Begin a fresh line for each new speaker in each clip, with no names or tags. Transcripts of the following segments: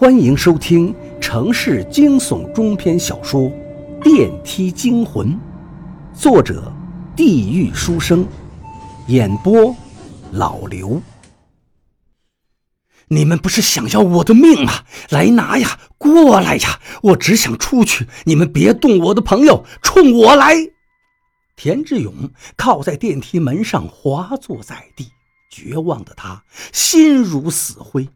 欢迎收听城市惊悚中篇小说《电梯惊魂》，作者：地狱书生，演播：老刘。你们不是想要我的命吗？来拿呀，过来呀！我只想出去，你们别动我的朋友，冲我来！田志勇靠在电梯门上，滑坐在地，绝望的他心如死灰。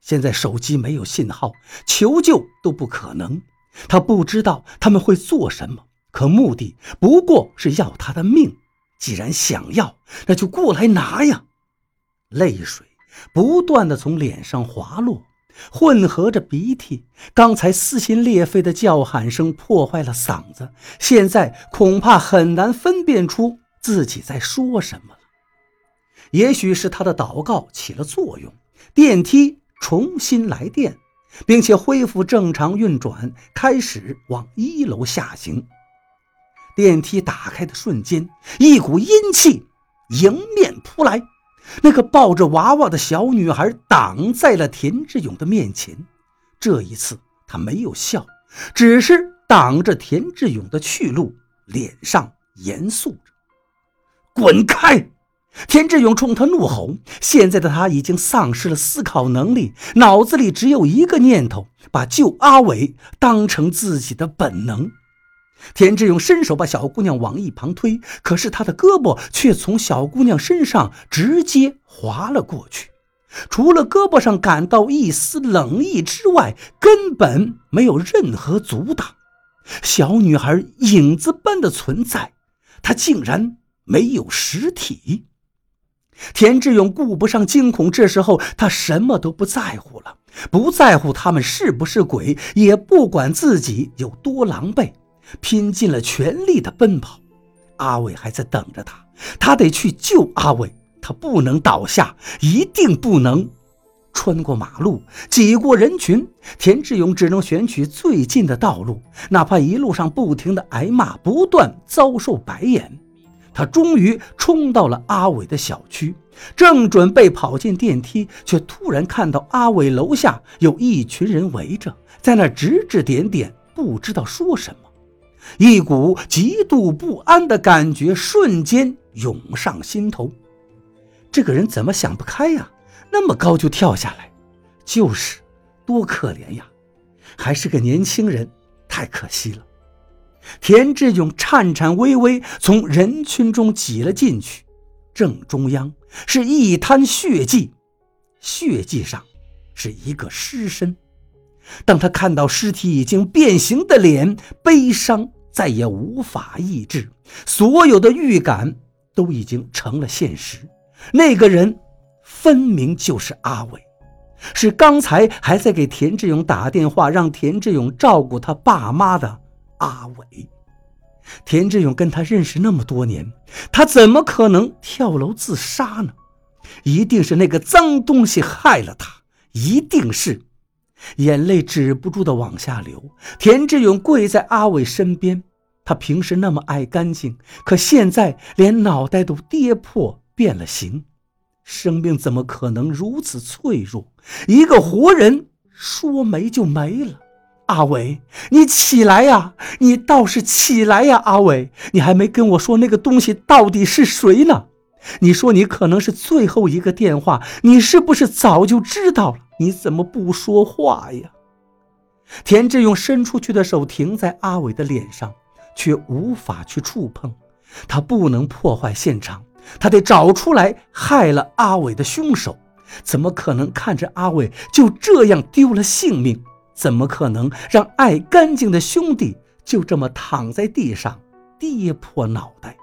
现在手机没有信号，求救都不可能。他不知道他们会做什么，可目的不过是要他的命。既然想要，那就过来拿呀！泪水不断的从脸上滑落，混合着鼻涕。刚才撕心裂肺的叫喊声破坏了嗓子，现在恐怕很难分辨出自己在说什么了。也许是他的祷告起了作用，电梯。重新来电，并且恢复正常运转，开始往一楼下行。电梯打开的瞬间，一股阴气迎面扑来。那个抱着娃娃的小女孩挡在了田志勇的面前。这一次，她没有笑，只是挡着田志勇的去路，脸上严肃着：“滚开！”田志勇冲他怒吼。现在的他已经丧失了思考能力，脑子里只有一个念头：把救阿伟当成自己的本能。田志勇伸手把小姑娘往一旁推，可是他的胳膊却从小姑娘身上直接划了过去。除了胳膊上感到一丝冷意之外，根本没有任何阻挡。小女孩影子般的存在，她竟然没有实体。田志勇顾不上惊恐，这时候他什么都不在乎了，不在乎他们是不是鬼，也不管自己有多狼狈，拼尽了全力的奔跑。阿伟还在等着他，他得去救阿伟，他不能倒下，一定不能穿过马路，挤过人群。田志勇只能选取最近的道路，哪怕一路上不停的挨骂，不断遭受白眼。他终于冲到了阿伟的小区，正准备跑进电梯，却突然看到阿伟楼下有一群人围着，在那指指点点，不知道说什么。一股极度不安的感觉瞬间涌上心头。这个人怎么想不开呀？那么高就跳下来，就是，多可怜呀！还是个年轻人，太可惜了。田志勇颤颤巍巍从人群中挤了进去，正中央是一滩血迹，血迹上是一个尸身。当他看到尸体已经变形的脸，悲伤再也无法抑制，所有的预感都已经成了现实。那个人分明就是阿伟，是刚才还在给田志勇打电话，让田志勇照顾他爸妈的。阿伟，田志勇跟他认识那么多年，他怎么可能跳楼自杀呢？一定是那个脏东西害了他，一定是。眼泪止不住的往下流。田志勇跪在阿伟身边，他平时那么爱干净，可现在连脑袋都跌破变了形。生命怎么可能如此脆弱？一个活人说没就没了。阿伟，你起来呀！你倒是起来呀！阿伟，你还没跟我说那个东西到底是谁呢？你说你可能是最后一个电话，你是不是早就知道了？你怎么不说话呀？田志勇伸出去的手停在阿伟的脸上，却无法去触碰。他不能破坏现场，他得找出来害了阿伟的凶手。怎么可能看着阿伟就这样丢了性命？怎么可能让爱干净的兄弟就这么躺在地上跌破脑袋？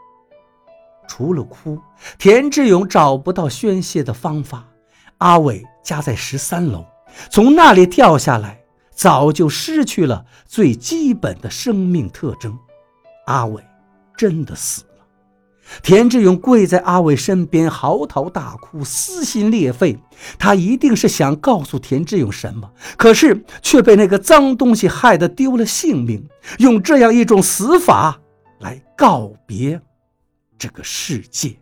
除了哭，田志勇找不到宣泄的方法。阿伟家在十三楼，从那里掉下来，早就失去了最基本的生命特征。阿伟真的死了。田志勇跪在阿伟身边，嚎啕大哭，撕心裂肺。他一定是想告诉田志勇什么，可是却被那个脏东西害得丢了性命。用这样一种死法来告别这个世界。